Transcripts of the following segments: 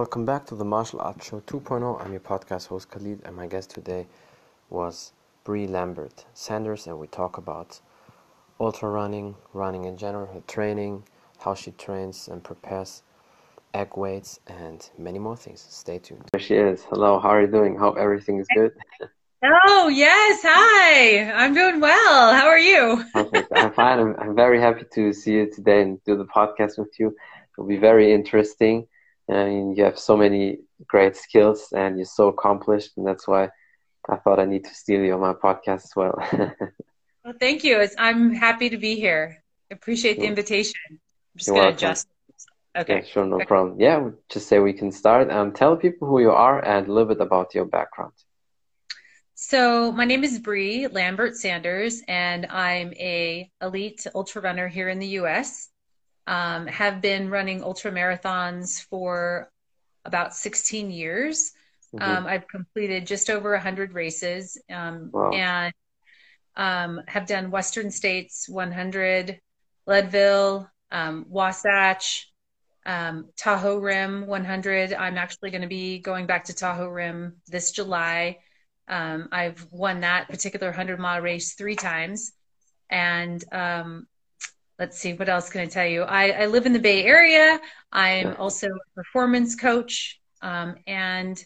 Welcome back to the Martial Arts Show 2.0. I'm your podcast host Khalid, and my guest today was Bree Lambert Sanders, and we talk about ultra running, running in general, her training, how she trains and prepares egg weights, and many more things. Stay tuned. There she is. Hello, how are you doing? Hope everything is good. Oh, yes. Hi. I'm doing well. How are you? Perfect. I'm fine. I'm, I'm very happy to see you today and do the podcast with you. It'll be very interesting. I mean, you have so many great skills and you're so accomplished, and that's why I thought I need to steal you on my podcast as well. well, thank you. It's, I'm happy to be here. I appreciate the invitation. I'm just going to adjust. Okay. Yeah, sure, no okay. problem. Yeah, just say we can start. Um, tell people who you are and a little bit about your background. So my name is Bree Lambert Sanders, and I'm a elite ultra runner here in the U.S. Um, have been running ultra marathons for about 16 years. Mm-hmm. Um, I've completed just over 100 races um, wow. and um, have done Western States 100, Leadville, um, Wasatch, um, Tahoe Rim 100. I'm actually going to be going back to Tahoe Rim this July. I've won that particular 100 mile race three times. And let's see what else can i tell you i, I live in the bay area i'm also a performance coach um, and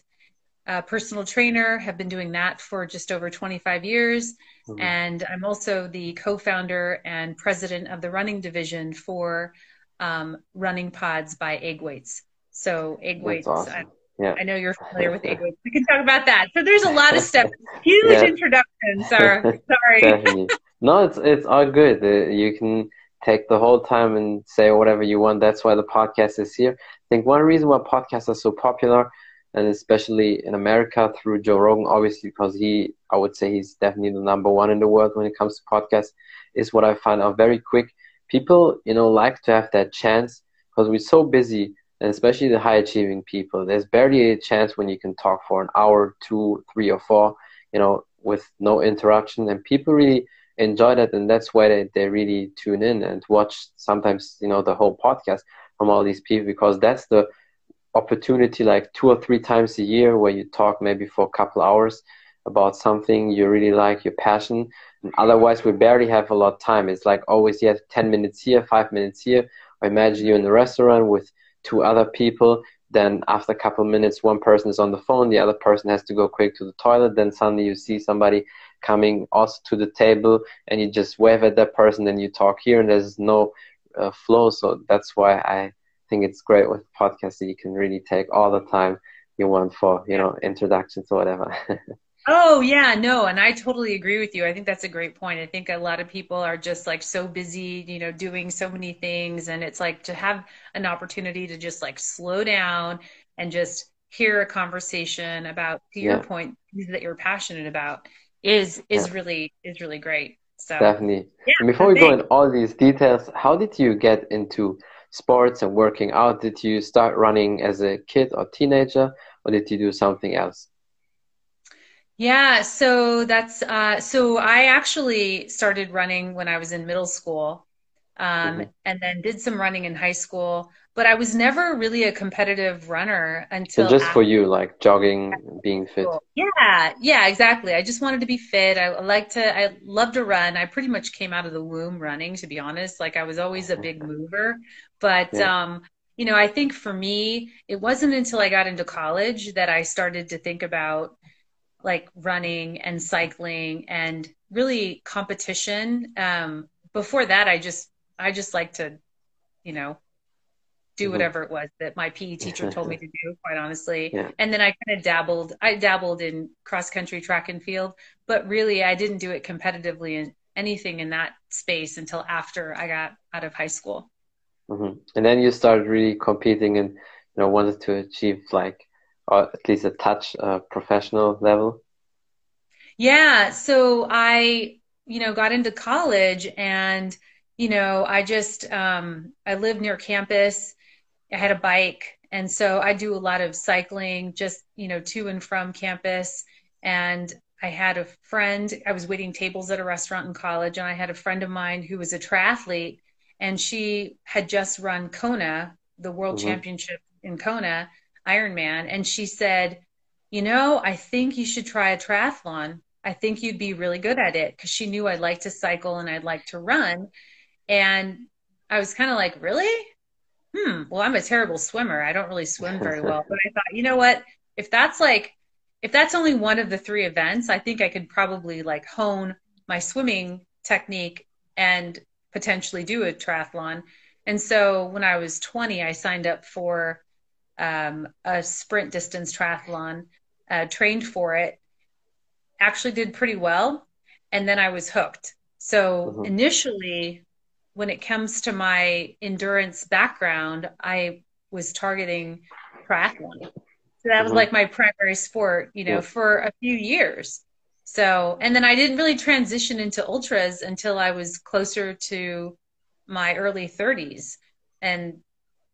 a personal trainer have been doing that for just over 25 years mm-hmm. and i'm also the co-founder and president of the running division for um, running pods by egg weights so egg weights awesome. I, yeah. I know you're familiar with egg weights. We can talk about that. So there's a lot of steps. Huge yeah. introduction. Sorry. Sorry. no, it's it's all good. Uh, you can take the whole time and say whatever you want. That's why the podcast is here. I think one reason why podcasts are so popular, and especially in America through Joe Rogan, obviously because he, I would say he's definitely the number one in the world when it comes to podcasts, is what I find out very quick. People, you know, like to have that chance because we're so busy, and especially the high achieving people. There's barely a chance when you can talk for an hour, two, three, or four, you know, with no interruption, and people really enjoy that and that's why they, they really tune in and watch sometimes you know the whole podcast from all these people because that's the opportunity like two or three times a year where you talk maybe for a couple hours about something you really like your passion. And otherwise we barely have a lot of time. It's like always you have 10 minutes here five minutes here. I imagine you're in the restaurant with two other people. Then after a couple minutes one person is on the phone the other person has to go quick to the toilet. Then suddenly you see somebody coming also to the table and you just wave at that person and you talk here and there's no uh, flow. So that's why i think it's great with podcasts that you can really take all the time you want for you know introductions or whatever. Oh yeah no and i totally agree with you. I think that's a great point. I think a lot of people are just like so busy you know doing so many things and it's like to have an opportunity to just like slow down and just hear a conversation about to your point that you're passionate about is is yeah. really is really great. So definitely. Yeah, before we go into all these details, how did you get into sports and working out? Did you start running as a kid or teenager, or did you do something else? Yeah, so that's uh, so I actually started running when I was in middle school, um, mm-hmm. and then did some running in high school but I was never really a competitive runner until So just after. for you, like jogging, being fit. Yeah, yeah, exactly. I just wanted to be fit. I like to, I love to run. I pretty much came out of the womb running, to be honest. Like I was always a big mover, but yeah. um, you know, I think for me, it wasn't until I got into college that I started to think about like running and cycling and really competition. Um, before that, I just, I just like to, you know, do mm-hmm. whatever it was that my PE teacher told me to do, quite honestly. Yeah. And then I kind of dabbled, I dabbled in cross country track and field, but really I didn't do it competitively in anything in that space until after I got out of high school. Mm-hmm. And then you started really competing and, you know, wanted to achieve like, or at least a touch uh, professional level. Yeah. So I, you know, got into college and, you know, I just um, I live near campus I had a bike. And so I do a lot of cycling just, you know, to and from campus. And I had a friend, I was waiting tables at a restaurant in college, and I had a friend of mine who was a triathlete, and she had just run Kona, the world mm-hmm. championship in Kona, Ironman, and she said, "You know, I think you should try a triathlon. I think you'd be really good at it." Because she knew I'd like to cycle and I'd like to run, and I was kind of like, "Really? Hmm. Well, I'm a terrible swimmer. I don't really swim very well." But I thought, you know what? If that's like, if that's only one of the three events, I think I could probably like hone my swimming technique and potentially do a triathlon. And so when I was 20, I signed up for um, a sprint distance triathlon, uh, trained for it, actually did pretty well, and then I was hooked. So mm-hmm. initially, when it comes to my endurance background, I was targeting triathlon. So that was mm-hmm. like my primary sport, you know, yeah. for a few years. So, and then I didn't really transition into ultras until I was closer to my early 30s. And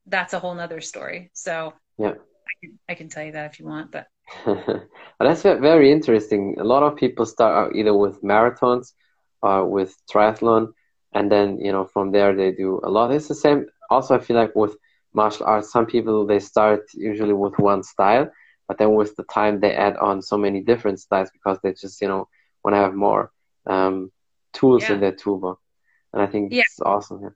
that's a whole nother story. So, yeah, I can, I can tell you that if you want, but. that's very interesting. A lot of people start out either with marathons or with triathlon, and then, you know, from there they do a lot. It's the same. Also, I feel like with martial arts, some people they start usually with one style but then with the time they add on so many different styles because they just you know want to have more um, tools yeah. in their toolbox and i think yeah. it's awesome yeah.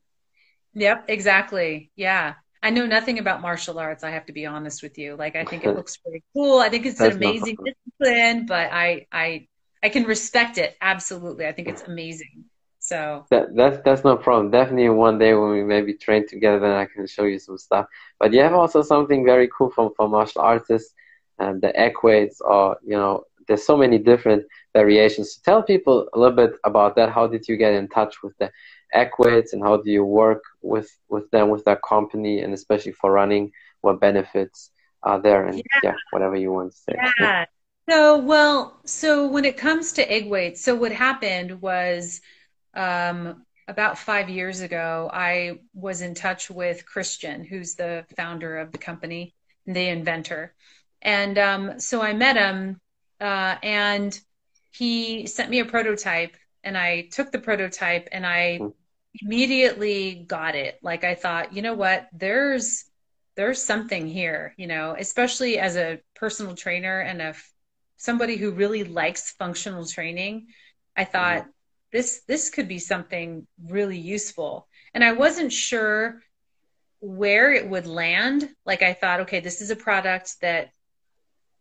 yep exactly yeah i know nothing about martial arts i have to be honest with you like i think it looks pretty cool i think it's an amazing discipline but i i i can respect it absolutely i think it's amazing so that, that's that's no problem. Definitely one day when we maybe train together, then I can show you some stuff. But you have also something very cool from for martial artists and the egg weights or you know there's so many different variations. So tell people a little bit about that. How did you get in touch with the egg weights and how do you work with with them with that company and especially for running what benefits are there and yeah, yeah whatever you want to say. Yeah. So well so when it comes to egg weights so what happened was um, about five years ago i was in touch with christian who's the founder of the company the inventor and um, so I met him, uh, and he sent me a prototype, and I took the prototype, and I immediately got it. Like I thought, you know what? There's there's something here, you know, especially as a personal trainer and a somebody who really likes functional training. I thought mm-hmm. This this could be something really useful, and I wasn't sure where it would land. Like I thought, okay, this is a product that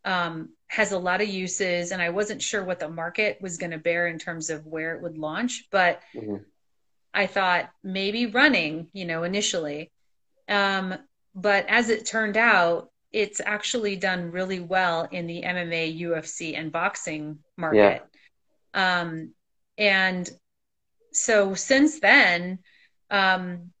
um, has a lot of uses, and I wasn't sure what the market was going to bear in terms of where it would launch, but mm-hmm. I thought maybe running, you know, initially. Um, but as it turned out, it's actually done really well in the MMA, UFC, and boxing market. Yeah. Um, and so since then, um,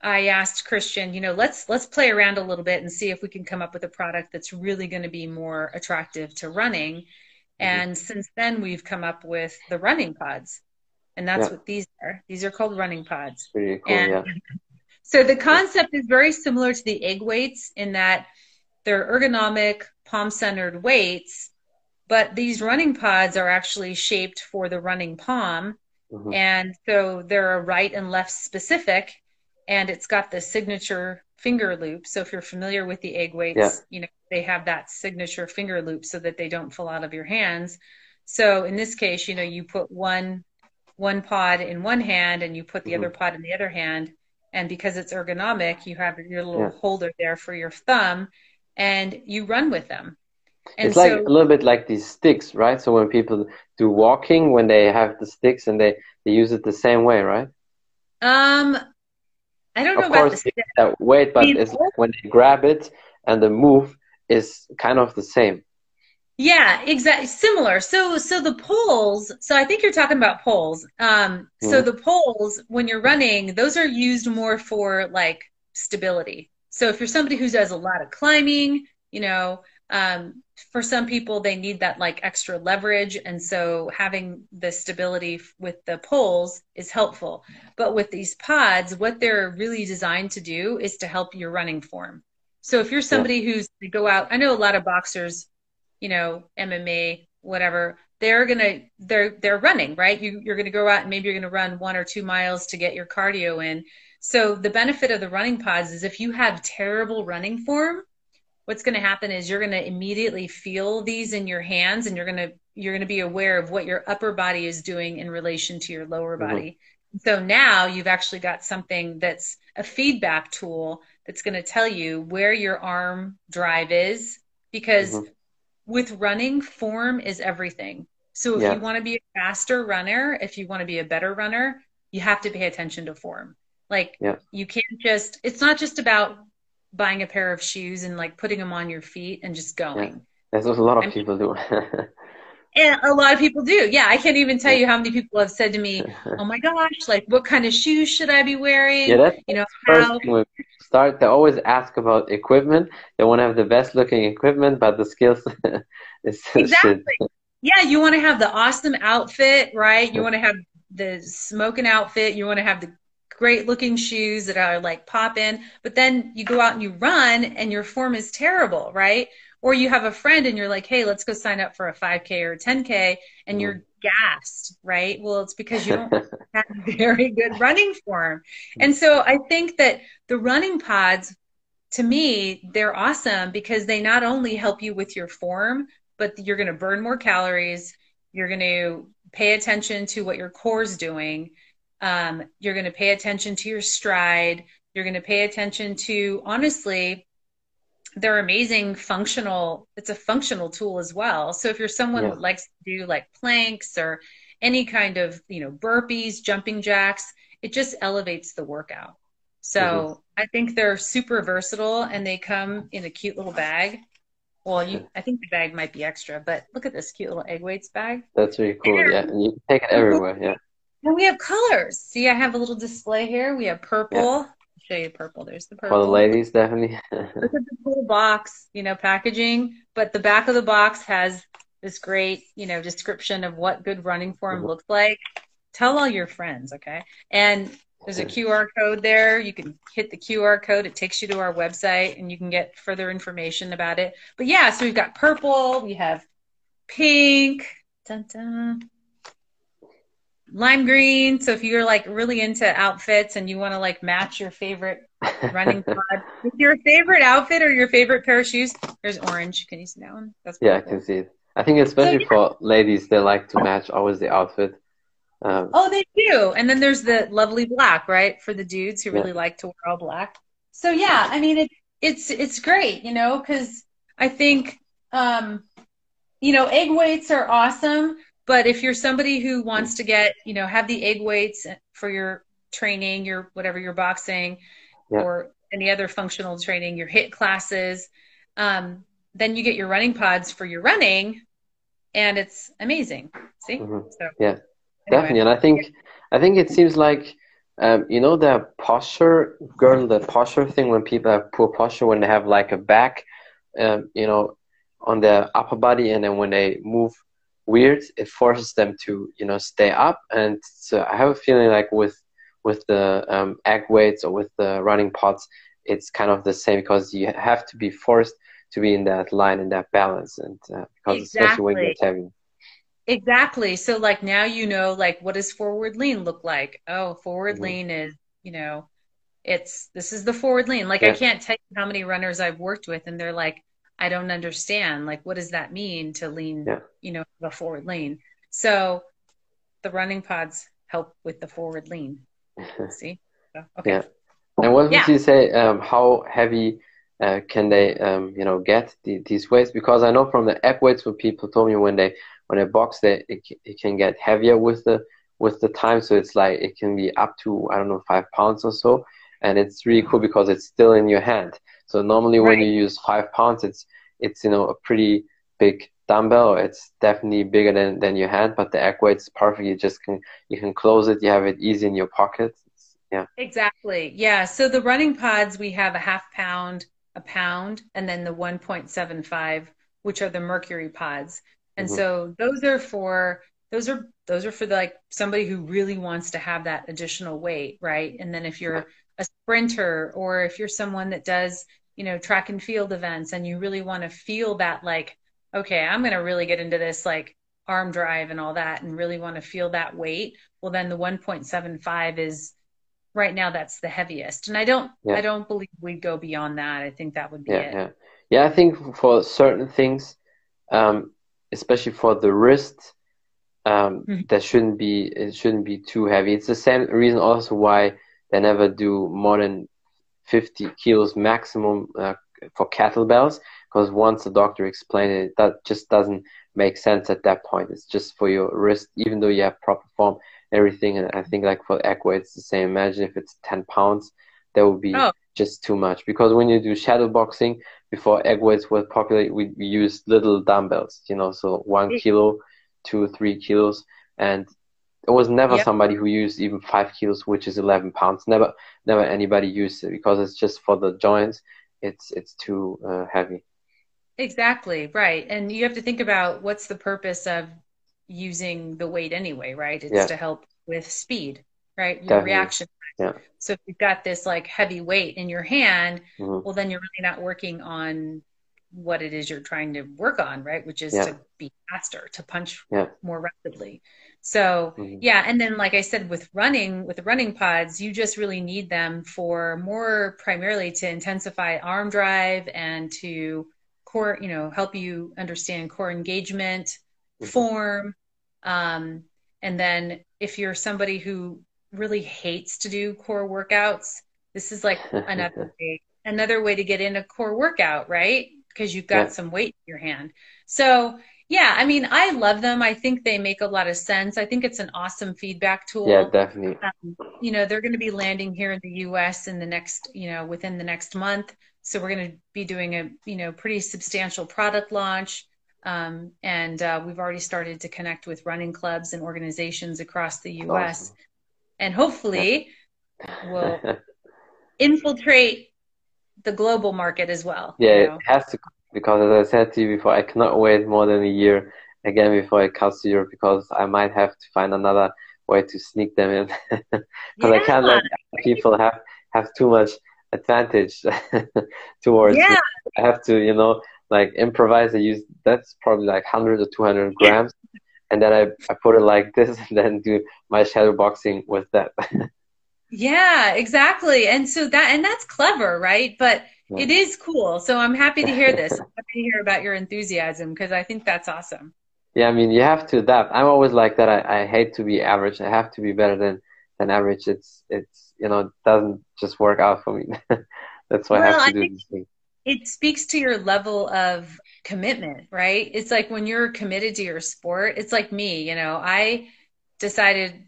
I asked Christian, you know, let's let's play around a little bit and see if we can come up with a product that's really going to be more attractive to running. Mm-hmm. And since then, we've come up with the running pods, and that's yeah. what these are. These are called running pods. Pretty cool, and yeah. So the concept is very similar to the egg weights in that they're ergonomic, palm-centered weights, but these running pods are actually shaped for the running palm, mm-hmm. and so they're right and left specific and it's got the signature finger loop. So if you're familiar with the egg weights, yeah. you know, they have that signature finger loop so that they don't fall out of your hands. So in this case, you know, you put one one pod in one hand and you put the mm-hmm. other pod in the other hand. And because it's ergonomic, you have your little yeah. holder there for your thumb and you run with them. And it's so, like a little bit like these sticks, right? So when people do walking, when they have the sticks and they, they use it the same way, right? Um, I don't know of about course, the that weight, but it's like when they grab it and the move is kind of the same. Yeah, exactly. Similar. So, so the poles. So I think you're talking about poles. Um, mm. so mm-hmm. the poles, when you're running, those are used more for like stability. So if you're somebody who does a lot of climbing, you know, um, for some people they need that like extra leverage. And so having the stability with the poles is helpful. But with these pods what they're really designed to do is to help your running form. So if you're somebody who's to go out i know a lot of boxers you know mma whatever they're gonna they're they're running right? You, you're gonna go out and maybe you're gonna run one or two miles to get your cardio in. So the benefit of the running pods is if you have terrible running form what's going to happen is you're going to immediately feel these in your hands and you're going to you're going to be aware of what your upper body is doing in relation to your lower mm-hmm. body mm-hmm. so now you've actually got something that's a feedback tool that's going to tell you where your arm drive is because mm-hmm. with running form is everything so if yeah. you want to be a faster runner if you want to be a better runner you have to pay attention to form like yeah. you can't just it's not just about buying a pair of shoes and like putting them on your feet and just going. Yeah. That's what a lot of I mean, people do. and a lot of people do. Yeah, I can't even tell you how many people have said to me, "Oh my gosh, like what kind of shoes should I be wearing?" Yeah, that's you know how. Start. They always ask about equipment. They want to have the best looking equipment, but the skills is exactly. Yeah, you want to have the awesome outfit, right? You want to have the smoking outfit. You want to have the great looking shoes that are like pop in, but then you go out and you run and your form is terrible, right? Or you have a friend and you're like, hey, let's go sign up for a 5K or a 10K and you're mm-hmm. gassed, right? Well, it's because you don't have very good running form. And so I think that the running pods, to me, they're awesome because they not only help you with your form, but you're going to burn more calories. You're going to pay attention to what your core is doing um, you're going to pay attention to your stride. You're going to pay attention to, honestly, they're amazing functional. It's a functional tool as well. So if you're someone yeah. that likes to do like planks or any kind of, you know, burpees, jumping jacks, it just elevates the workout. So mm-hmm. I think they're super versatile and they come in a cute little bag. Well, you, I think the bag might be extra, but look at this cute little egg weights bag. That's really cool. Yeah, and you can take it everywhere. Yeah. And we have colors. See, I have a little display here. We have purple. Yeah. I'll show you purple. There's the purple. For the ladies, definitely. Look at the cool box, you know, packaging. But the back of the box has this great, you know, description of what good running form mm-hmm. looks like. Tell all your friends, okay? And there's a QR code there. You can hit the QR code. It takes you to our website and you can get further information about it. But yeah, so we've got purple, we have pink, dun, dun, lime green. So if you're like really into outfits and you want to like match your favorite running pod with your favorite outfit or your favorite pair of shoes, there's orange. Can you see that one? That's yeah, I can see it. I think especially so, yeah. for ladies, they like to match always the outfit. Um, oh, they do. And then there's the lovely black, right, for the dudes who really yeah. like to wear all black. So yeah, I mean it, it's it's great, you know, because I think um, you know egg weights are awesome but if you're somebody who wants to get, you know, have the egg weights for your training, your whatever your boxing yeah. or any other functional training, your HIIT classes, um, then you get your running pods for your running, and it's amazing. See? Mm-hmm. So, yeah, anyway. definitely. And I think I think it seems like um, you know the posture, girl, the posture thing when people have poor posture when they have like a back, um, you know, on the upper body, and then when they move weird. It forces them to you know stay up. And so i have a feeling like with with the um, egg weights or with the running pods it's kind of the same because you have to be forced to be in that line and that balance. And uh, because exactly. especially when you're heavy. Exactly. So like now you know like what does forward lean look like? Oh forward mm-hmm. lean is you know it's this is the forward lean. Like yeah. i can't tell you how many runners i've worked with and they're like I don't understand. Like, what does that mean to lean, yeah. you know, the forward lean? So the running pods help with the forward lean. See? So, okay. Yeah. And what would you say, um, how heavy uh, can they, um, you know, get the, these weights? Because I know from the egg weights, what people told me when they, when they box, they, it, it can get heavier with the, with the time. So it's like, it can be up to, I don't know, five pounds or so. And it's really cool because it's still in your hand. So normally right. when you use five pounds, it's it's you know a pretty big dumbbell. It's definitely bigger than, than your hand, but the egg weight is perfect. You just can you can close it. You have it easy in your pocket. It's, yeah. Exactly. Yeah. So the running pods we have a half pound, a pound, and then the 1.75, which are the mercury pods. And mm-hmm. so those are for those are those are for the, like somebody who really wants to have that additional weight, right? And then if you're a sprinter or if you're someone that does you know track and field events and you really want to feel that like okay i'm going to really get into this like arm drive and all that and really want to feel that weight well then the 1.75 is right now that's the heaviest and i don't yeah. i don't believe we'd go beyond that i think that would be yeah, it yeah Yeah, I think for certain things, um, especially for the wrist, um, mm-hmm. that shouldn't be it shouldn't be too heavy. It's the same reason also why they never do more than 50 kilos maximum uh, for kettlebells because once the doctor explained it, that just doesn't make sense at that point. It's just for your wrist, even though you have proper form, everything. And I think like for equa, it's the same. Imagine if it's 10 pounds, that would be oh. just too much. Because when you do shadow boxing, before egg weights were popular, we, we used little dumbbells, you know, so one kilo, two, three kilos. And there was never yep. somebody who used even five kilos, which is 11 pounds. Never, never anybody used it because it's just for the joints. It's, it's too uh, heavy. Exactly. Right. And you have to think about what's the purpose of using the weight anyway, right? It's yeah. to help with speed, right? Your Definitely. reaction. Yeah. So if you've got this like heavy weight in your hand, mm-hmm. well, then you're really not working on what it is you're trying to work on, right? Which is yeah. to be faster, to punch yeah. more rapidly. So mm-hmm. yeah, and then like I said, with running, with the running pods, you just really need them for more primarily to intensify arm drive and to core, you know, help you understand core engagement, mm-hmm. form. Um, and then if you're somebody who really hates to do core workouts, this is like another way, another way to get in a core workout, right? Because you've got yeah. some weight in your hand. So yeah, I mean, I love them. I think they make a lot of sense. I think it's an awesome feedback tool. Yeah, definitely. Um, you know, they're going to be landing here in the U.S. in the next, you know, within the next month. So we're going to be doing a, you know, pretty substantial product launch. Um, and uh, we've already started to connect with running clubs and organizations across the U.S. Awesome. And hopefully, we'll infiltrate the global market as well. Yeah, you know? it has to because as I said to you before, I cannot wait more than a year again before it comes to Europe because I might have to find another way to sneak them in because yeah. I can't let people have have too much advantage towards yeah. I have to, you know, like improvise. I use that's probably like 100 or 200 grams, and then I, I put it like this, and then do my shadow boxing with that. yeah, exactly. And so that and that's clever, right? But it is cool. So I'm happy to hear this. I'm happy to hear about your enthusiasm because I think that's awesome. Yeah, I mean, you have to adapt. I'm always like that. I, I hate to be average. I have to be better than than average. It's it's you know doesn't just work out for me. That's why well, I have to I do this thing. It speaks to your level of commitment, right? It's like when you're committed to your sport. It's like me, you know. I decided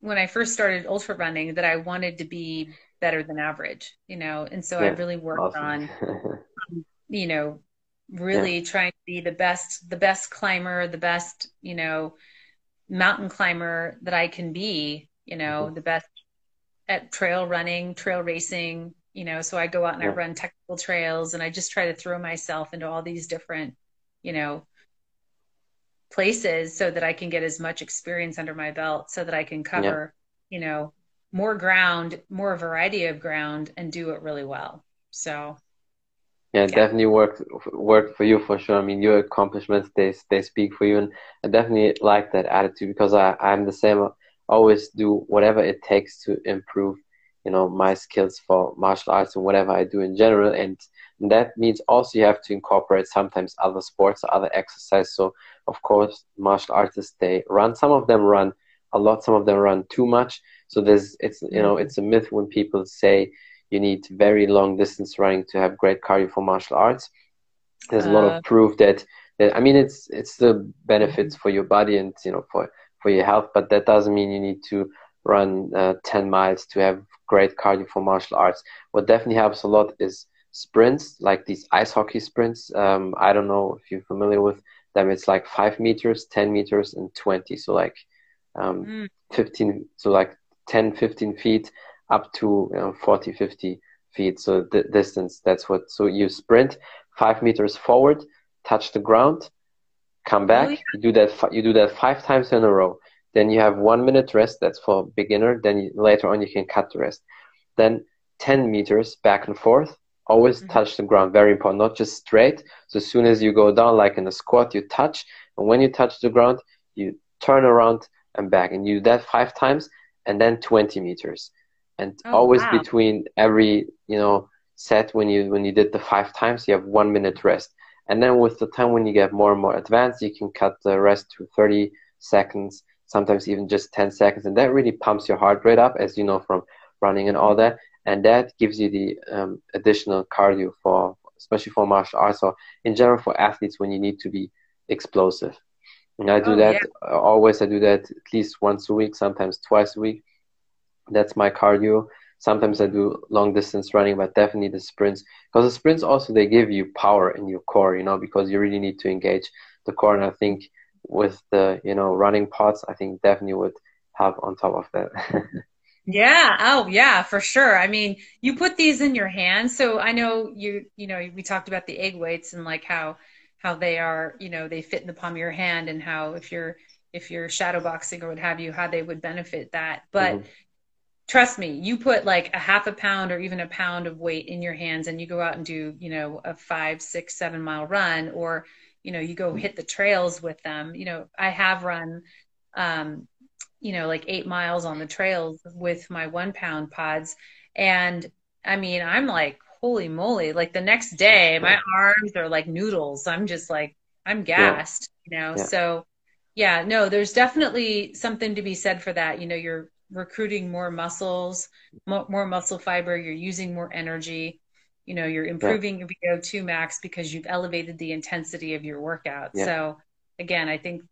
when I first started ultra running that I wanted to be better than average, you know, and so yeah, I really worked awesome. on, you know, really yeah. trying to be the best, the best climber, the best, you know, mountain climber that I can be, you know, mm-hmm. the best at trail running, trail racing, you know, so I go out and yeah. I run technical trails and I just try to throw myself into all these different, you know, places so that I can get as much experience under my belt so that I can cover, you know, more ground, more variety of ground and do it really well. So yeah, yeah. definitely worked worked for you for sure. I mean, your accomplishments they they speak for you, and I definitely like that attitude because I I'm the same always do whatever it takes to improve you know my skills for martial arts and whatever i do in general and that means also you have to incorporate sometimes other sports or other exercise so of course martial artists they run some of them run a lot some of them run too much so there's it's you know it's a myth when people say you need very long distance running to have great cardio for martial arts there's uh, a lot of uh. proof that, that i mean it's it's the benefits for your body and you know for for your health, but that doesn't mean you need to run uh, 10 miles to have great cardio for martial arts. What definitely helps a lot is sprints, like these ice hockey sprints. Um, I don't know if you're familiar with them. It's like five meters, 10 meters, and 20. So like um, mm. 15, so like 10, 15 feet up to you know, 40, 50 feet. So the distance, that's what, so you sprint five meters forward, touch the ground, come back. Oh, yeah. You do that. You do that five times in a row. Then you have one minute rest. That's for beginner. Then you, later on you can cut the rest. Then ten meters back and forth. Always mm-hmm. touch the ground. Very important. Not just straight. So as soon as you go down, like in a squat, you touch. And when you touch the ground, you turn around and back. And you do that five times. And then twenty meters. And oh, always wow. between every you know set when you when you did the five times, you have one minute rest. And then with the time when you get more and more advanced, you can cut the rest to 30 seconds, sometimes even just 10 seconds. And that really pumps your heart rate up, as you know from running and all that. And that gives you the um, additional cardio for, especially for martial arts or in general for athletes when you need to be explosive. And I do oh, that yeah. Uh, always. I do that at least once a week, sometimes twice a week. That's my cardio. Sometimes I do long distance running, but definitely the sprints. Because the sprints also they give you power in your core, you know, because you really need to engage the core. And I think with the you know running pods, I think definitely would have on top of that. yeah. Oh, yeah, for sure. I mean, you put these in your hands, so I know you. You know, we talked about the egg weights and like how how they are. You know, they fit in the palm of your hand, and how if you're if you're shadow boxing or what have you, how they would benefit that. But mm-hmm trust me, you put like a half a pound or even a pound of weight in your hands and you go out and do, you know, a five, six, seven mile run, or, you know, you go hit the trails with them. You know, I have run, um, you know, like eight miles on the trails with my one pound pods. And I mean, I'm like, holy moly, like the next day, my arms are like noodles. I'm just like, I'm gassed, yeah. you know? Yeah. So, yeah, no, there's definitely something to be said for that. You know, you're recruiting more muscles, more, more muscle fiber, you're using more energy, you know, you're improving yeah. your VO2 max because you've elevated the intensity of your workout. So again, I think,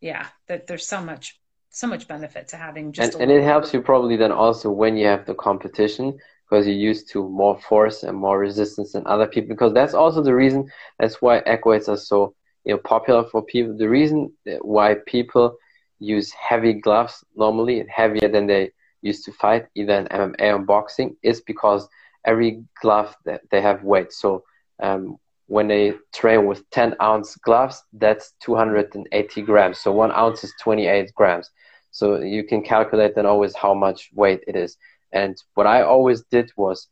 yeah, that there's so much, so much benefit to having just. And, and it helps you probably then also when you have the competition because you're used to more force and more resistance than other people. Because that's also the reason. That's why weights are so you know popular for people. The reason why people use heavy gloves normally heavier than they used to fight either in MMA or boxing is because every glove that they have weight. So um, when they train with 10 ounce gloves, that's 280 grams. So one ounce is 28 grams. So you can calculate then always how much weight it is. And what I always did was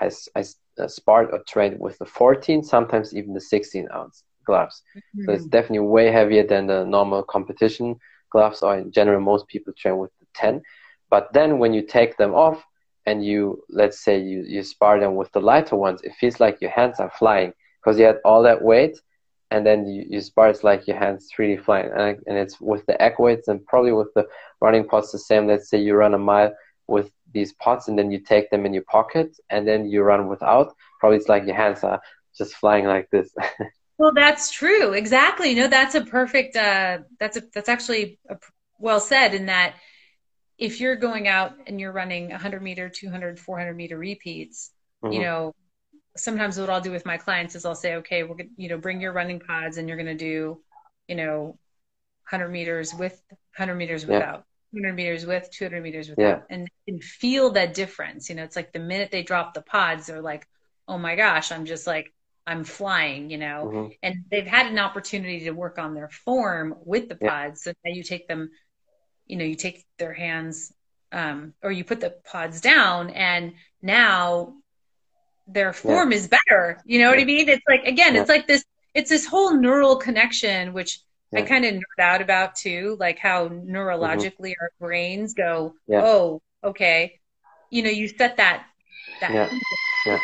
I, I uh, sparred or trained with the 14, sometimes even the 16 ounce gloves. Mm-hmm. So it's mm-hmm. definitely way heavier than the normal competition gloves, or in general, most people train with the 10. But then when you take them off and you, let's say, you, you spar them with the lighter ones, it feels like your hands are flying because you had all that weight and then you, you spar, it's like your hands really flying. And, and it's with the egg weights and probably with the running pods the same. Let's say you run a mile with these pods and then you take them in your pocket and then you run without. Probably it's like your hands are just flying like this. Well, that's true. Exactly. No, that's a perfect, uh, that's a, that's actually a, well said in that if you're going out and you're running 100 meter, 200, 400 meter repeats, mm-hmm. you know, sometimes what I'll do with my clients is I'll say, okay, we're to, you know, bring your running pods and you're going to do, you know, 100 meters with 100 meters without. 200 meters with 200 meters without yeah. and, and feel that difference you know it's like the minute they drop the pods they're like oh my gosh i'm just like I'm flying, you know, mm-hmm. and they've had an opportunity to work on their form with the pods. Yeah. So now you take them, you know, you take their hands, um, or you put the pods down and now their form yeah. is better. You know what I mean? It's like, again, it's like this, it's this whole neural connection, which I kind of nerd out about too, like how neurologically mm-hmm. our brains go, oh, okay. You know, you set that, that. Yeah.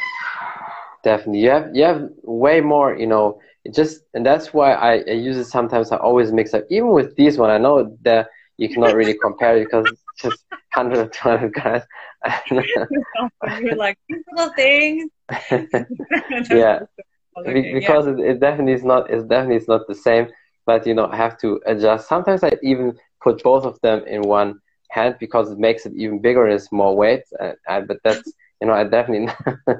definitely. You have you have way more you know it just and that's why I, I use it sometimes. I always mix up even with this one i know that you cannot really compare it because it's just 100 200 guys. You're like these little things. Yeah. Because yeah. It, it definitely is not it's definitely is not the same but you know i have to adjust sometimes i even put both of them in one hand because it makes it even bigger and it's more weight uh, I, but that's you know, I definitely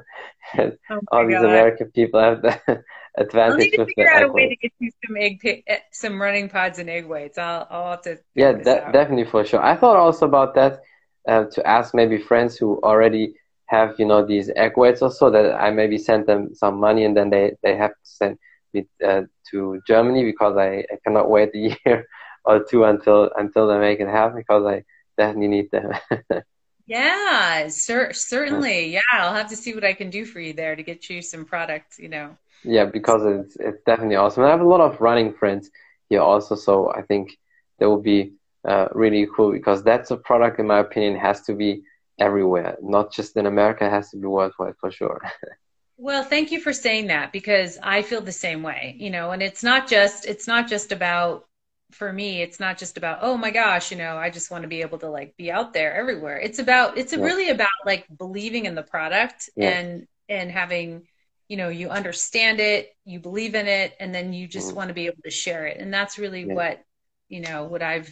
oh all these God. American people have the advantage. I'll need to figure out a way to get you some egg, eh, some running pods and egg weights. I'll, I'll have to. Yeah, de- definitely for sure. I thought also about that uh, to ask maybe friends who already have you know these egg weights also that I maybe send them some money and then they they have to send me uh, to Germany because I, I cannot wait a year or two until until they make it happen because I definitely need them. Yeah, cer- certainly. Yeah, I'll have to see what I can do for you there to get you some product, you know. Yeah, because it's it's definitely awesome. I have a lot of running friends here also, so I think that will be uh, really cool because that's a product, in my opinion, has to be everywhere, not just in America. It has to be worldwide for sure. Well, thank you for saying that because I feel the same way, you know, and it's not just it's not just about for me, it's not just about, oh my gosh, you know, I just want to be able to like be out there everywhere. It's about it's yeah. really about like believing in the product yeah. and and having, you know, you understand it, you believe in it, and then you just mm. want to be able to share it. And that's really yeah. what, you know, what I've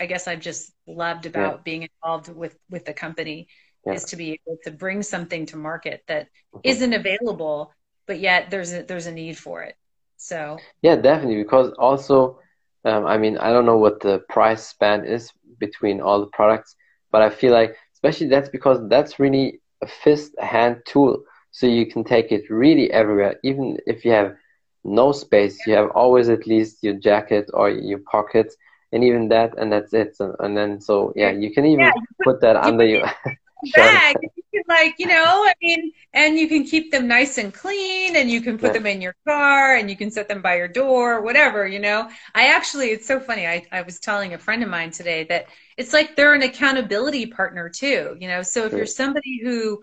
I guess I've just loved about being involved with with the company yeah. is to be able to bring something to market that mm-hmm. not available, but yet there's a, there's a need for it. So yeah, definitely. Because also, um, I mean, I don't know what the price span is between all the products, but I feel like especially that's because that's really a fist hand tool. So you can take it really everywhere, even if you have no space. You have always at least your jacket or your pocket, and even that, and that's it. And, and then so yeah, you can even yeah, you put, put, that under your bag. You can like, you know, I mean, and you can keep them nice and clean and you can put yeah. them in your car and you can set them by your door, whatever, you know. I actually it's so funny. I, I was telling a friend of mine today that it's like they're an accountability partner too, you know. So if you're somebody who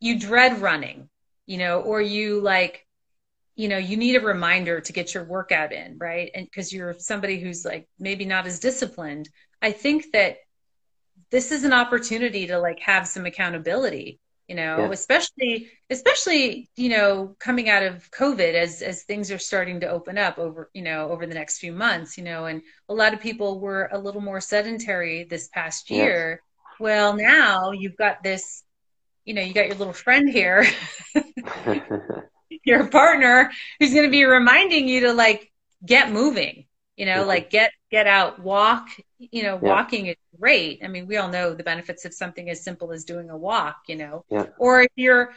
you dread running, you know, or you like you know you need a reminder to get your workout in right and because you're somebody who's like maybe not as disciplined i think that this is an opportunity to like have some accountability you know yeah. especially especially you know coming out of covid as as things are starting to open up over you know over the next few months you know and a lot of people were a little more sedentary this past year. Well now you've got this you know you got your little friend here your partner who's going to be reminding you to like get moving you know mm-hmm. like get get out walk you know yeah. walking is great i mean we all know the benefits of something as simple as doing a walk you know yeah. or if you're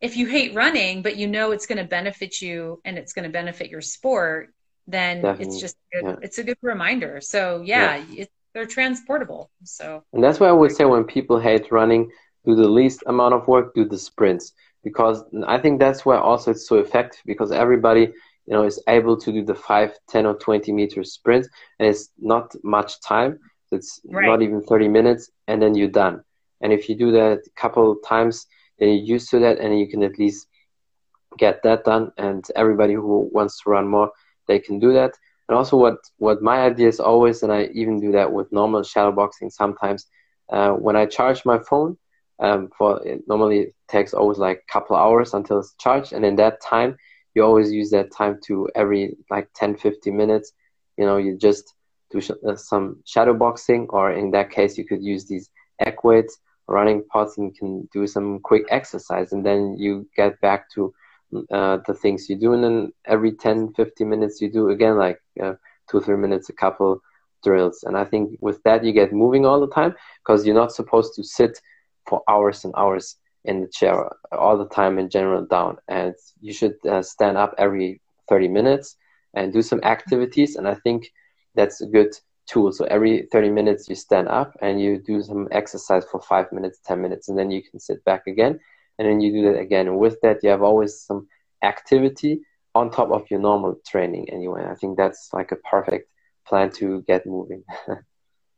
if you hate running but you know it's going to benefit you and it's going to benefit your sport then Definitely. it's just good, yeah. it's a good reminder so yeah, yeah. they're transportable so and that's why i would say when people hate running do the least amount of work do the sprints because i think that's why also it's so effective because everybody you know, is able to do the 5, 10, or 20 meter sprint, and it's not much time. It's right. not even 30 minutes, and then you're done. And if you do that a couple of times, then you're used to that, and you can at least get that done. And everybody who wants to run more, they can do that. And also, what what my idea is always, and I even do that with normal shadow boxing sometimes. Uh, when I charge my phone, um, for it normally it takes always like a couple hours until it's charged, and in that time you always use that time to every like 10 15 minutes. You know you just do sh- uh, some shadow boxing or in that case you could use these egg running pods and can do some quick exercise and then you get back to uh, the things you do. And then every 10 15 minutes you do again like uh, two three minutes a couple drills. And i think with that you get moving all the time because you're not supposed to sit for hours and hours in the chair all the time in general down. And you should uh, stand up every 30 minutes and do some activities. And i think that's a good tool. So every 30 minutes you stand up and you do some exercise for 5 minutes 10 minutes and then you can sit back again. And then you do that again. And with that you have always some activity on top of your normal training anyway. I think that's like a perfect plan to get moving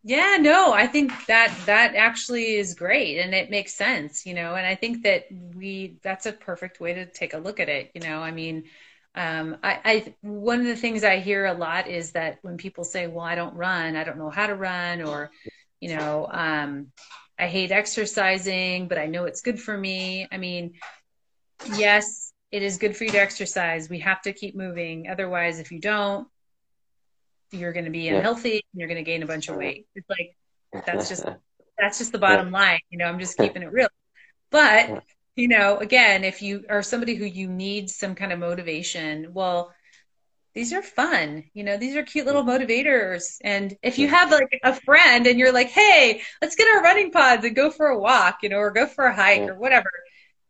Yeah, no, I think that that actually is great and it makes sense, you know, and I think that we that's a perfect way to take a look at it, you know. I mean, um, I, I one of the things I hear a lot is that when people say, "Well, I don't run, I don't know how to run," or, you know, um, I hate exercising, but I know it's good for me. I mean, yes, it is good for you to exercise. We have to keep moving. Otherwise, if you don't, you're going to be unhealthy and you're going to gain a bunch of weight. It's like that's just that's just the bottom line. You know, I'm just keeping it real. But you know, again, if you are somebody who you need some kind of motivation, well, these are fun. You know, these are cute little motivators. And if you have like a friend and you're like, hey, let's get our running pods and go for a walk, you know, or go for a hike or whatever,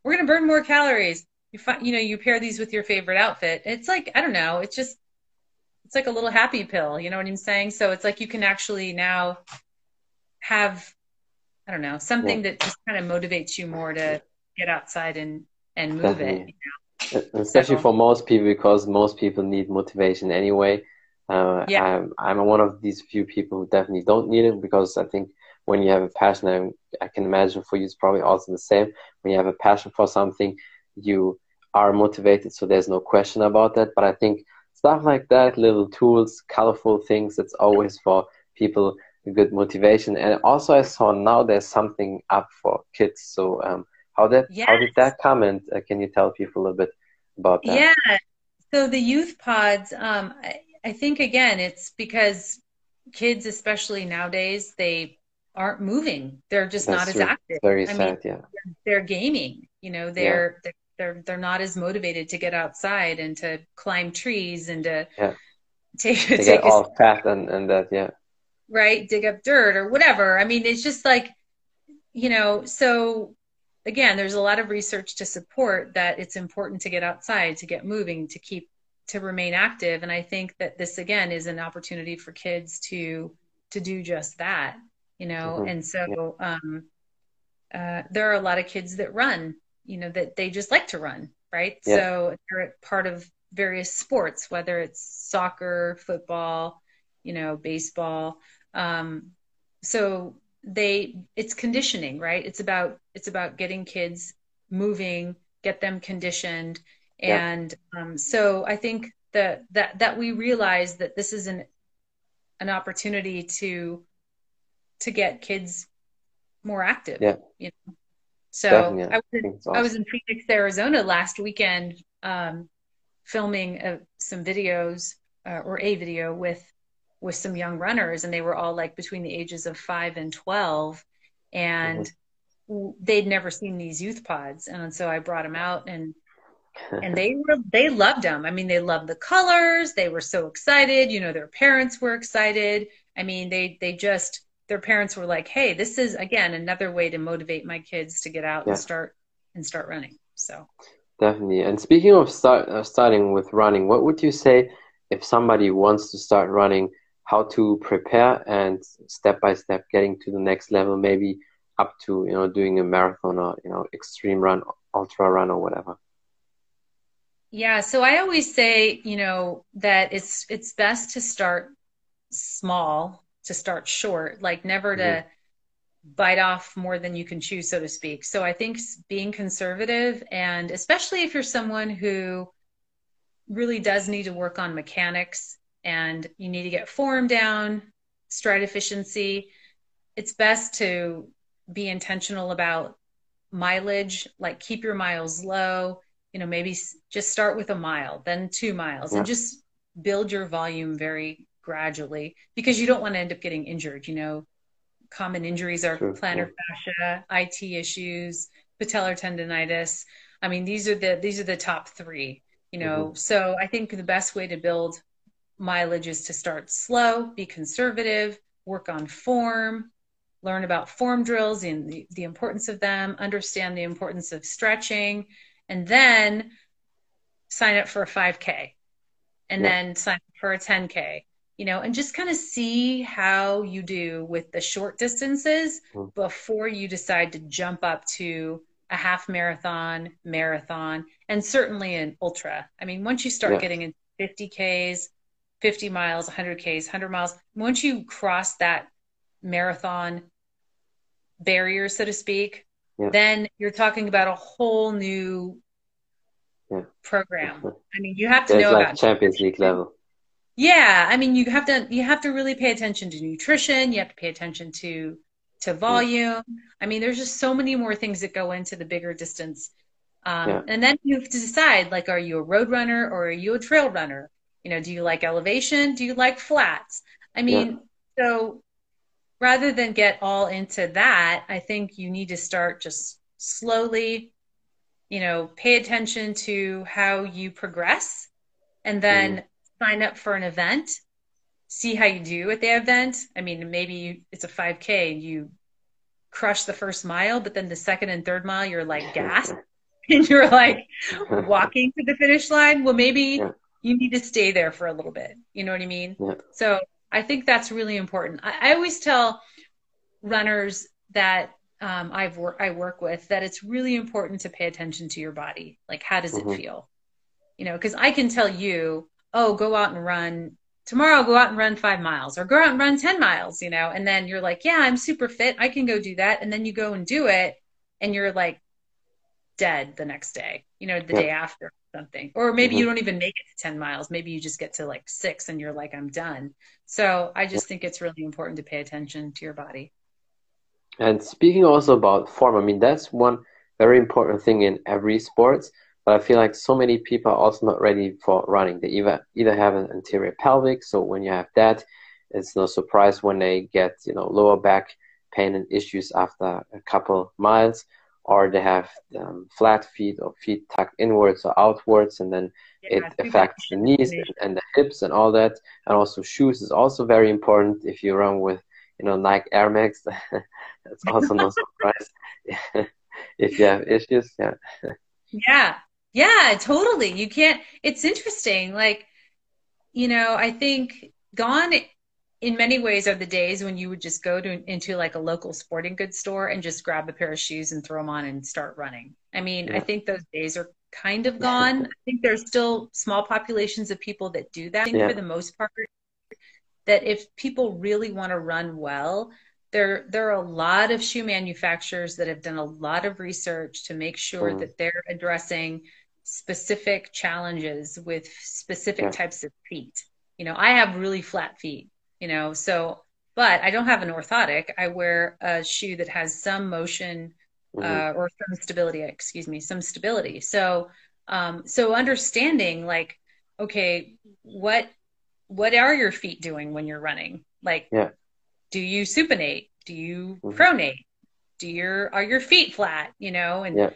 we're going to burn more calories. You find, you know, you pair these with your favorite outfit. It's like, I don't know, it's just it's like a little happy pill, you know what I'm saying? So it's like you can actually now have I don't know, something yeah. that just kind of motivates you more to get outside and and move Definitely. it. You know? Especially so, for most people, because most people need motivation anyway. Uh, yeah. I'm, I'm one of these few people who definitely don't need it because I think when you have a passion and I can imagine for you it's probably also the same. When you have a passion for something, you are motivated, so there's no question about that. But I think stuff like that, little tools, colorful things, it's always for people good motivation. And also, I saw now there's something up for kids. So, um, how that yes. how did that come? And uh, can you tell people a little bit about that? Yeah. So the youth pods, um, I, I think again, it's because kids, especially nowadays, they aren't moving. They're just That's not true. as active. Very I sad, mean, yeah. They're, they're, gaming. You know, they're, yeah. they're they're they're not as motivated to get outside and to climb trees and to yeah. take to take get a, all fat and and that yeah. Right, dig up dirt or whatever. I mean, it's just like, you know, so again, there's a lot of research to support that it's important to get outside, to get moving, to keep to remain active. And I think that this again is an opportunity for kids to to do just that, you know. Mm-hmm. And so um, uh, there are a lot of kids that run, you know, that they just like to run, right? Yeah. So they're part of various sports, whether it's soccer, football, you know, baseball. Um, so they it's conditioning, right? It's about it's about getting kids moving, get them conditioned and um, so I think that that that we realize that this is an an opportunity to to get kids more active. Yeah. You know? So I was, in, awesome. I was in Phoenix, Arizona last weekend, um, filming uh, some videos uh, or a video with with some young runners, and they were all like between the ages of five and twelve, and mm-hmm. they'd never seen these youth pods, and so I brought them out and and they were they loved them. I mean, they loved the colors. They were so excited. You know, their parents were excited. I mean, they they just their parents were like, "Hey, this is again another way to motivate my kids to get out yeah. and start and start running." So definitely. And speaking of start uh, starting with running, what would you say if somebody wants to start running? How to prepare and step by step getting to the next level, maybe up to you know doing a marathon or you know extreme run, ultra run or whatever. Yeah, so I always say, you know, that it's it's best to start small, to start short, like never to mm-hmm. bite off more than you can chew, so to speak. So I think being conservative and especially if you're someone who really does need to work on mechanics and you need to get form down, stride efficiency, it's best to be intentional about mileage, like keep your miles low you know maybe just start with a mile then two miles yeah. and just build your volume very gradually because you don't want to end up getting injured you know. Common injuries are sure, plantar fasciitis issues patellar tendonitis. I mean these are the these are the top three you know. Mm-hmm. so i think the best way to build mileage is to start slow be conservative work on form learn about form drills and the, the importance of them understand the importance of stretching and then sign up for a 5K and yeah. then sign up for a 10K, you know, and just kind of see how you do with the short distances mm. before you decide to jump up to a half marathon, marathon, and certainly an ultra. I mean, once you start yeah. getting in 50Ks, 50 miles, 100Ks, 100 miles, once you cross that marathon barrier, so to speak, yeah. then you're talking about a whole new yeah. program. I mean, you have to There's know like about Champions League level. Yeah, I mean, you have to you have to really pay attention to nutrition. You have to pay attention to to volume. Yeah. I mean, there's just so many more things that go into the bigger distance. Um, yeah. And then you have to decide, like, are you a road runner or are you a trail runner? You know, do you like elevation? Do you like flats? I mean, yeah. so rather than get all into that, I think you need to start just slowly you know, pay attention to how you progress and then mm. Sign up for an event, see how you do at the event. I mean, maybe it's a 5K, you crush the first mile, but then the second and third mile, you're like gas and you're like walking to the finish line. Well, maybe you need to stay there for a little bit. You know what I mean? So I think that's really important. I, I always tell runners that um, I've wor- I work with that it's really important to pay attention to your body. Like, how does mm-hmm. it feel? You know, because I can tell you, oh, go out and run tomorrow go out and run five miles or go out and run 10 miles, you know, and then you're like, yeah, I'm super fit. I can go do that. And then you go and do it and you're like dead the next day, you know, the yeah. day after something. Or maybe mm-hmm. you don't even make it to 10 miles. Maybe you just get to like six and you're like, I'm done. So I just think it's really important to pay attention to your body. And speaking also about form, I mean, that's one very important thing in every sports but I feel like so many people are also not ready for running. They either either have an anterior pelvic, so when you have that, it's no surprise when they get you know lower back pain and issues after a couple miles, or they have um, flat feet or feet tucked inwards or outwards, and then yeah, it affects the knees and, and, the hips and all that. And also shoes is also very important. If you run with you know Nike Air Max, that's also no surprise. if you have issues, yeah. Yeah, yeah, totally. You can't, it's interesting. Like, you know, I think gone in many ways are the days when you would just go to into like a local sporting goods store and just grab a pair of shoes and throw them on and start running. I mean, yeah. I think those days are kind of gone. I think there's still small populations of people that do that. Yeah. for the most part, that if people really want to run well, there there are a lot of shoe manufacturers that have done a lot of research to make sure mm. that they're addressing specific challenges with specific yeah. types of feet. You know, I have really flat feet, you know, so, but I don't have an orthotic. I wear a shoe that has some motion mm-hmm. uh, or some stability, excuse me, some stability. So, um, so understanding like, okay, what, what are your feet doing when you're running? Like, yeah. do you supinate? Do you mm-hmm. pronate? Do your, are your feet flat, you know, and, yeah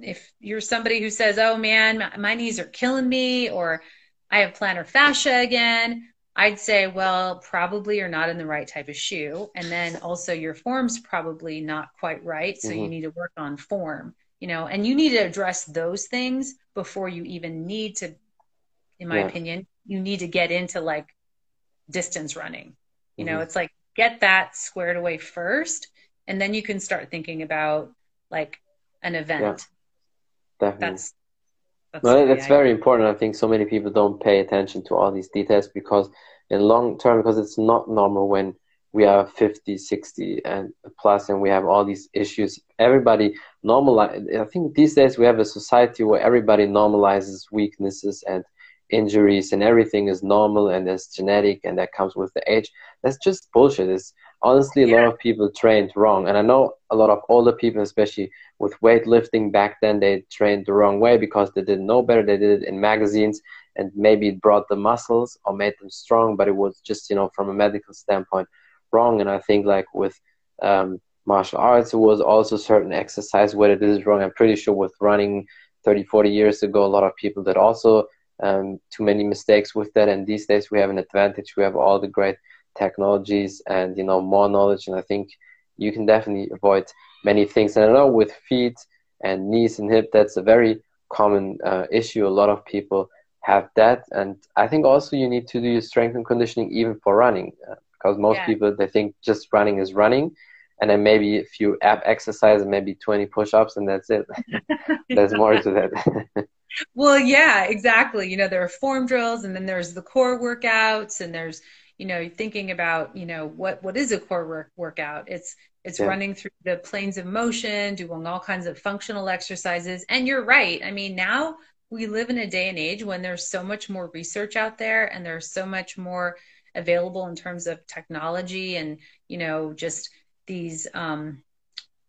if you're somebody who says, "Oh man, my, knees are killing me," or "I have plantar fascia again," I'd say, well, probably you're not in the right type of shoe, and then also your form's probably not quite right, so mm-hmm. you need to work on form. You know, and you need to address those things before you even need to, in my yeah. opinion, you need to get into like distance running. You mm-hmm. know, it's like get that squared away first, and then you can start thinking about like an event definitely. That's, that's no, that's very important. I think so many people don't pay attention to all these details because in long term, because it's not normal when we are 50, 60 and plus and we have all these issues. Everybody normalize. I think these days we have a society where everybody normalizes weaknesses and injuries and everything is normal and it's genetic and that comes with the age. That's just bullshit. It's honestly a yeah. lot of people trained wrong. And I know a lot of older people, especially with weightlifting back then, they trained the wrong way because they didn't know better. They did it in magazines and maybe it brought the muscles or made them strong, but it was just, you know, from a medical standpoint wrong. And I think like with um, martial arts, it was also certain exercise where it is wrong. I'm pretty sure with running 30, 40 years ago, a lot of people did also um, too many mistakes with that. And these days we have an advantage. We have all the great technologies and, you know, more knowledge. And I think you can definitely avoid many things. And I know with feet and knees and hip, that's a very common uh, issue. A lot of people have that. And I think also you need to do your strength and conditioning even for running uh, because most yeah. people, they think just running is running. And then maybe a few ab exercises, maybe 20 push-ups and that's it. There's more to that. well, yeah, exactly. You know, there are form drills and then there's the core workouts and there's, you know, thinking about, you know, what, what is a core work workout? It's, it's yeah. running through the planes of motion, doing all kinds of functional exercises. And you're right. I mean, now we live in a day and age when there's so much more research out there and there's so much more available in terms of technology and, you know, just these, um,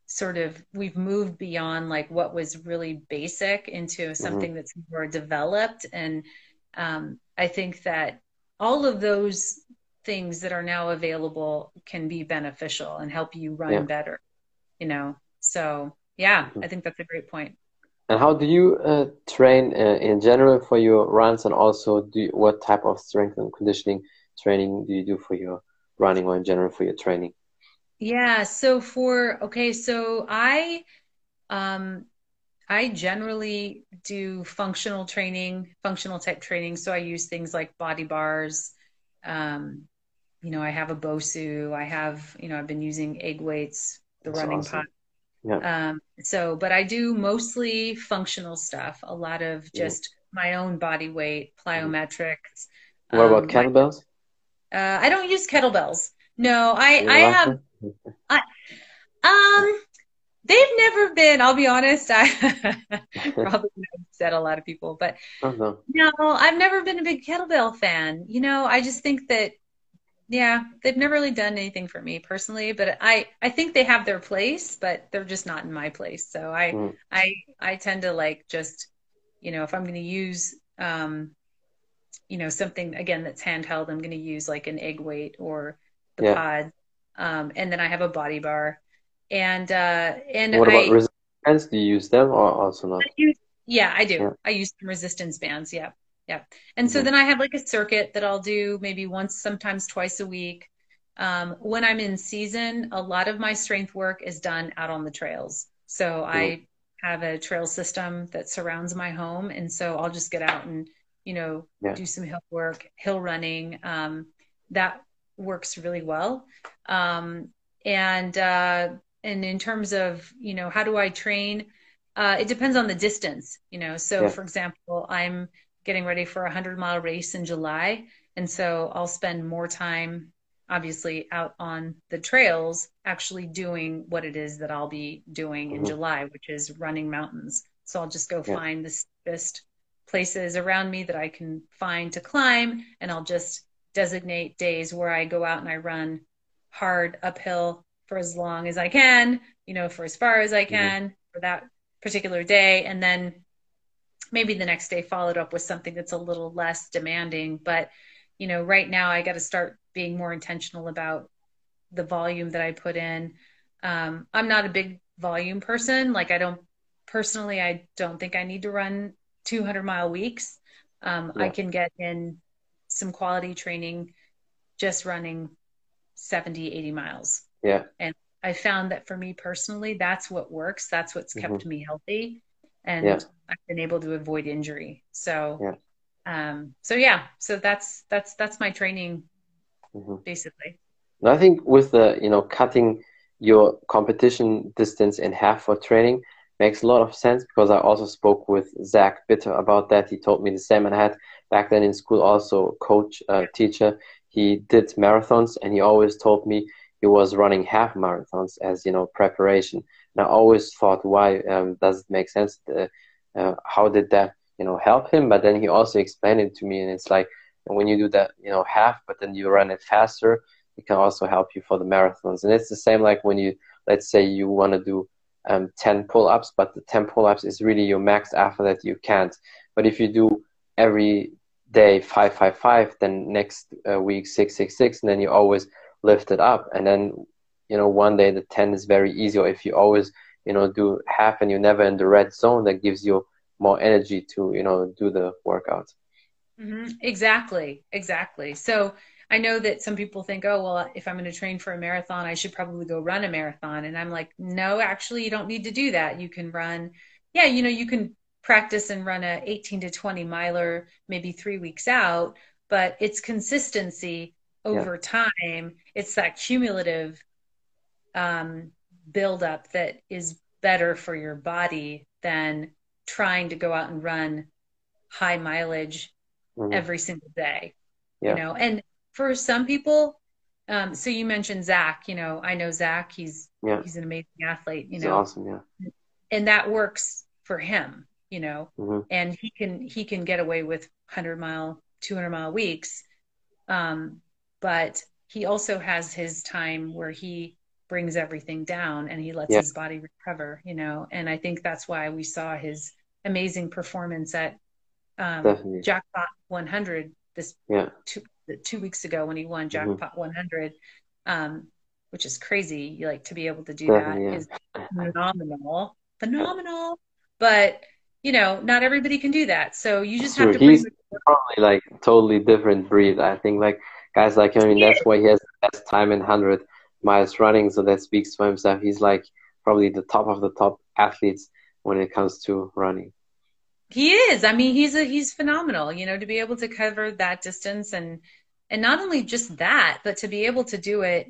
sort of we've moved beyond like what was really basic into mm-hmm. something mm-hmm. that's more developed and um, i think that all of those things that are now available can be beneficial and help you run yeah. better you know so yeah mm-hmm. i think that's a great point and how do you uh, train uh, in general for your runs and also do you, what type of strength and conditioning training do you do for your running or in general for your training yeah. So for okay, so I um I generally do functional training, functional type training. So I use things like body bars. Um, you know, I have a Bosu. I have, you know, I've been using egg weights, the That's running awesome. pod. Yeah. Um, so, but I do mostly functional stuff. A lot of just yeah. my own body weight, plyometrics, What about um, kettlebells? Uh, I don't use kettlebells. No, I I have. I, um, they've never been. I'll be honest. I probably upset a lot of people, but uh-huh. no, I've never been a big kettlebell fan. You know, I just think that yeah, they've never really done anything for me personally, but I I think they have their place, but they're just not in my place. So I mm. I I tend to like just you know if I'm going to use um you know something again that's handheld, I'm going to use like an egg weight or the yeah. pod, um, and then I have a body bar, and uh and what about I, resistance bands? Do you use them or also not? I use, yeah, I do. Yeah. I use some resistance bands. Yeah. Yeah. And so mm-hmm. then I have like a circuit that I'll do maybe once, sometimes twice a week. Um, when I'm in season, a lot of my strength work is done out on the trails. So cool. I have a trail system that surrounds my home. And so I'll just get out and, you know, yeah. do some hill work, hill running. Um, that works really well. Um, and, uh, and in terms of, you know, how do I train? Uh, it depends on the distance, you know. So, yeah. for example, I'm getting ready for a 100 mile race in July. And so I'll spend more time, obviously, out on the trails actually doing what it is that I'll be doing in mm-hmm. July, which is running mountains. So I'll just go yeah. find the best places around me that I can find to climb. And I'll just designate days where I go out and I run hard uphill for as long as I can, you know, for as far as I mm-hmm. can mm-hmm. for that particular day. And then maybe the next day followed up with something that's a little less demanding but you know right now i got to start being more intentional about the volume that i put in um, i'm not a big volume person like i don't personally i don't think i need to run 200 mile weeks um, yeah. i can get in some quality training just running 70 80 miles yeah and i found that for me personally that's what works that's what's kept mm-hmm. me healthy and yeah. I've been able to avoid injury. So, yeah. um, so yeah, so that's that's that's my training, mm-hmm. basically. I think with the you know cutting your competition distance in half for training makes a lot of sense because I also spoke with Zach Bitter about that. He told me the same, and I had back then in school also coach, uh, teacher. He did marathons, and he always told me he was running half marathons as you know preparation and I always thought, why um, does it make sense? Uh, uh, how did that, you know, help him? But then he also explained it to me, and it's like when you do that, you know, half, but then you run it faster, it can also help you for the marathons. And it's the same like when you, let's say, you want to do um, 10 pull-ups, but the 10 pull-ups is really your max. After that, you can't. But if you do every day five, five, five, then next uh, week six, six, six, and then you always lift it up, and then you know one day the 10 is very easy or if you always you know do half and you're never in the red zone that gives you more energy to you know do the workout. Mm-hmm. exactly. Exactly. So i know that some people think oh well if i'm going to train for a marathon i should probably go run a marathon. And i'm like no actually you don't need to do that. You can run. Yeah you know you can practice and run a 18 to 20 miler maybe three weeks out but it's consistency over yeah. time it's that cumulative um, buildup that is better for your body than trying to go out and run high mileage mm-hmm. every single day. Yeah. You know, and for some people, um, so you mentioned Zach. You know, I know Zach. He's yeah. he's an amazing athlete. You he's know, awesome. Yeah, and that works for him. You know, mm-hmm. and he can he can get away with hundred mile, two hundred mile weeks. Um, but he also has his time where he brings everything down and he lets yeah. his body recover, you know. And I think that's why we saw his amazing performance at um, Jackpot 100 this yeah. two, two weeks ago when he won mm-hmm. Jackpot mm-hmm. 100, um, which is crazy. You like to be able to do that yeah. is phenomenal, phenomenal. But you know, not everybody can do that. So you just have to. He's probably like totally different breed. I think like guys like him. I mean, that's why he has the best time in hundred miles running, so that speaks for himself. He's like probably the top of the top athletes when it comes to running. He is. I mean, he's a he's phenomenal. You know, to be able to cover that distance and and not only just that, but to be able to do it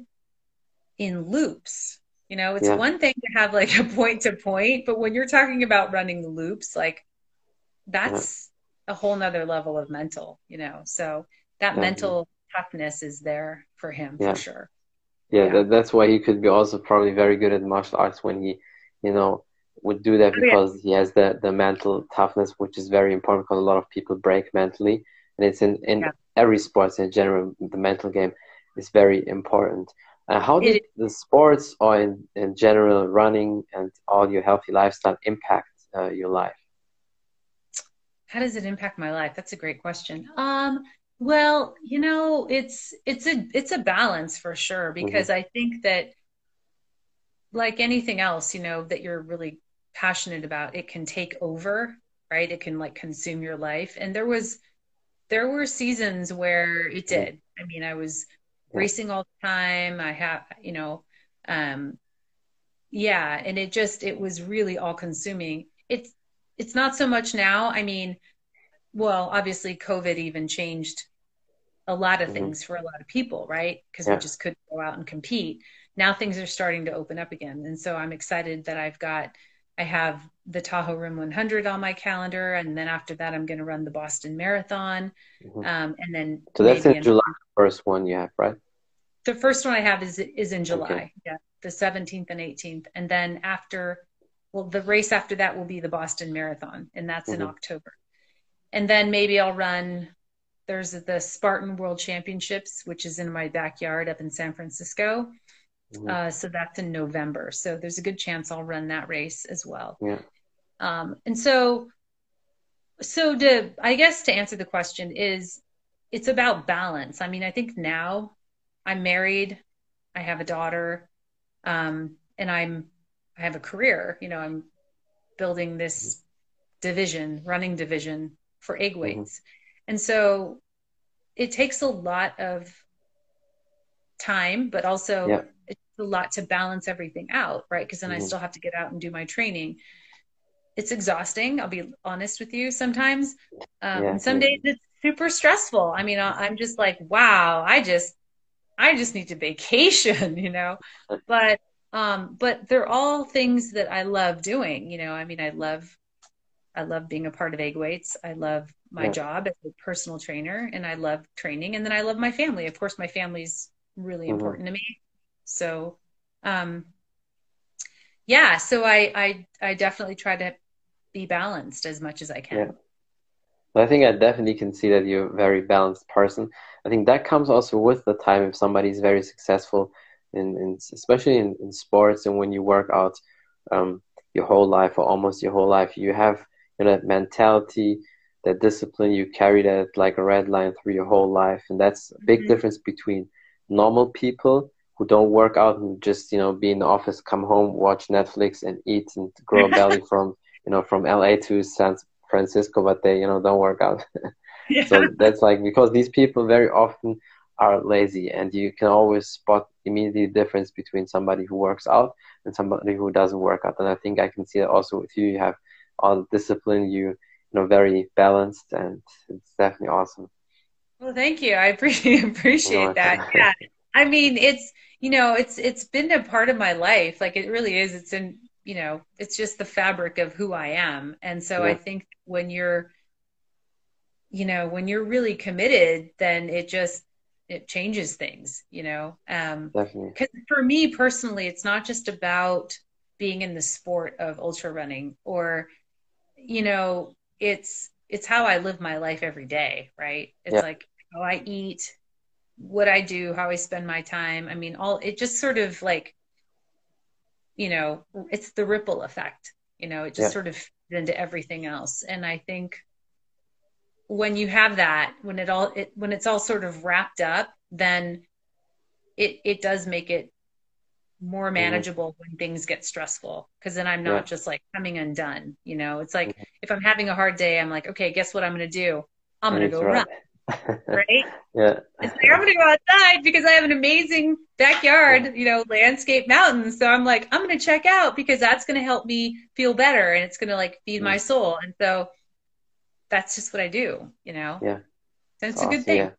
in loops. You know, it's yeah. one thing to have like a point to point, but when you're talking about running loops, like that's yeah. a whole nother level of mental, you know. So that mm-hmm. mental toughness is there for him yeah. for sure. Yeah, yeah. That, that's why he could be also probably very good at martial arts when he, you know, would do that because oh, yeah. he has the, the mental toughness, which is very important because a lot of people break mentally. And it's in, in yeah. every sports in general, the mental game is very important. Uh, how did the sports or in, in general running and all your healthy lifestyle impact uh, your life? How does it impact my life? That's a great question. Um, well, you know, it's it's a it's a balance for sure mm-hmm. because mm-hmm. I think that like anything else, you know, that you're really passionate about, it can take over, right? It can like consume your life. And there was there were seasons where it mm-hmm. did. I mean, I was racing all the time. I have, you know, um yeah, and it just it was really all consuming. It's it's not so much now. I mean, well, obviously, COVID even changed a lot of mm-hmm. things for a lot of people, right? Because yeah. we just couldn't go out and compete. Now things are starting to open up again. And so I'm excited that I've got, I have the Tahoe Rim 100 on my calendar. And then after that, I'm going to run the Boston Marathon. Mm-hmm. Um, and then. So that's in July, first one you have, right? The first one I have is, is in July. Okay. Yeah. The 17th and 18th. And then after, well, the race after that will be the Boston Marathon, and that's mm-hmm. in October and then maybe I'll run. There's the Spartan World Championships, which is in my backyard up in San Francisco. Mm-hmm. Uh, so that's in November. So there's a good chance I'll run that race as well. Yeah. Um, and so, so to I guess to answer the question is, it's about balance. I mean, I think now I'm married, I have a daughter, um, and I'm I have a career. You know, I'm building this division, running division for egg mm-hmm. weights. Mm-hmm. And so it takes a lot of time, but also yeah. it's a lot to balance everything out, right? Because then mm-hmm. I still have to get out and do my training. It's exhausting. I'll be honest with you sometimes. Um, yeah. some days it's super stressful. I mean, I'm just like, wow, I just, I just need to vacation, you know, but, um, but they're all things that I love doing, you know, I mean, I love I love being a part of Egg Weights. I love my yeah. job as a personal trainer and I love training. And then I love my family. Of course, my family's really mm-hmm. important to me. So, um, yeah, so I, I, I definitely try to be balanced as much as I can. Yeah. I think I definitely can see that you're a very balanced person. I think that comes also with the time if somebody's very successful in, in especially in, in sports and when you work out um, your whole life or almost your whole life, you have you know, that mentality, that discipline, you carry that like a red line through your whole life. And that's a big mm-hmm. difference between normal people who don't work out and just, you know, be in the office, come home, watch Netflix and eat and grow a belly from, you know, from LA to San Francisco, but they, you know, don't work out. yeah. So that's like, because these people very often are lazy and you can always spot immediately the difference between somebody who works out and somebody who doesn't work out. And I think I can see that also with you. You have all discipline. You you know very balanced, and it's definitely awesome. Well, thank you. I appreciate appreciate that. Yeah, I mean, it's you know, it's it's been a part of my life. Like it really is. It's in you know, it's just the fabric of who I am. And so yeah. I think when you're, you know, when you're really committed, then it just it changes things. You know, um. Because for me personally, it's not just about being in the sport of ultra running or you know, it's it's how I live my life every day, right? It's yeah. like how I eat, what I do, how I spend my time. I mean, all it just sort of like, you know, it's the ripple effect. You know, it just yeah. sort of into everything else. And I think when you have that, when it all it, when it's all sort of wrapped up, then it it does make it more mm-hmm. manageable mm-hmm. when things get stressful because then I'm not yeah. just like coming undone. You know, it's like mm-hmm. if I'm having a hard day, I'm like, okay, guess what I'm going to do? I'm going to go right. run. right? Yeah. It's like, I'm going to go outside because I have an amazing backyard, you know, landscape mountains. So I'm like, I'm going to check out because that's going to help me feel better and it's going to like feed my soul. And so that's just what I do, you know? Yeah. And it's awesome, a good thing. Yeah.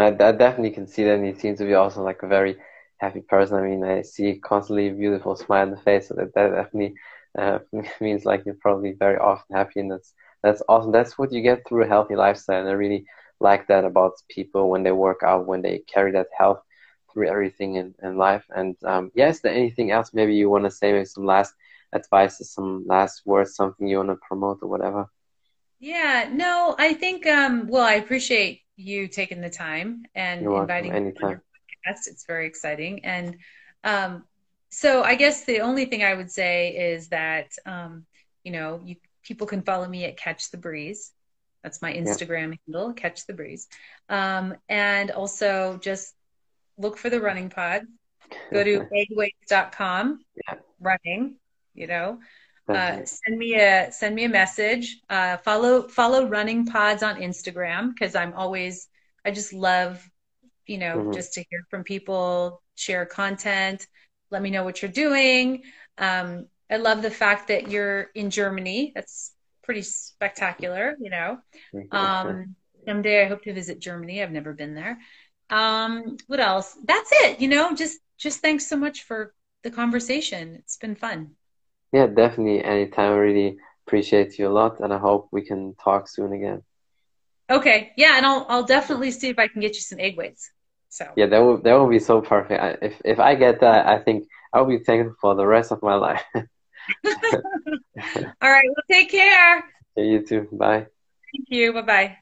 I, I definitely can see that. And he seems to be also like a very happy person. I mean, I see constantly beautiful smile on the face, so that, that definitely uh, means like you're probably very often happy, and that's that's awesome. That's what you get through a healthy lifestyle, and I really like that about people when they work out, when they carry that health through everything in, in life. And um, yeah, is there anything else maybe you want to say, maybe some last advice, or some last words, something you want to promote or whatever? Yeah, no, I think, um, well, I appreciate you taking the time and You're inviting welcome. me on your Anytime. podcast. It's very exciting. And um, so I guess the only thing I would say is that, um, you know, you people can follow me at Catch the Breeze. That's my Yeah. Instagram handle, Catch the Breeze. Um, and also just look for the running pod. Go to eggweights.com, Yeah. running, you know. Uh, send me a send me a message. Uh, follow follow Running Pods on Instagram because I'm always I just love you know Mhm. just to hear from people, share content, let me know what you're doing. Um, I love the fact that you're in Germany. That's pretty spectacular, you know. Um, someday I hope to visit Germany. I've never been there. Um, what else? That's it. You know, just just thanks so much for the conversation. It's been fun. Yeah, definitely. Anytime. I really appreciate you a lot, and I hope we can talk soon again. Okay, yeah, and I'll I'll definitely see if I can get you some egg weights. So Yeah, that would that would be so perfect. I, if if I get that, I think I'll be thankful for the rest of my life. all right, well take care. Yeah, you too. Bye. Thank you. Bye bye.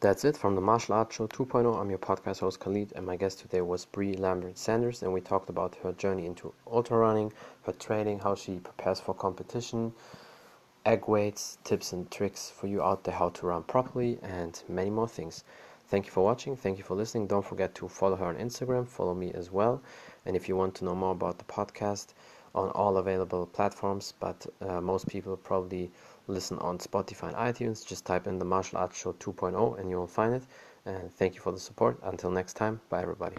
That's it from the Martial Arts Show 2.0. I'm your podcast host Khalid, and my guest today was Bree Lambert Sanders, and we talked about her journey into ultra running, her training, how she prepares for competition, egg weights, tips and tricks for you out there how to run properly, and many more things. Thank you for watching. Thank you for listening. Don't forget to follow her on Instagram. Follow me as well. And if you want to know more about the podcast, on all available platforms, but uh, most people probably listen on Spotify and iTunes. Just type in the Martial Arts Show 2.0 and you will find it. And thank you for the support. Until next time, bye everybody.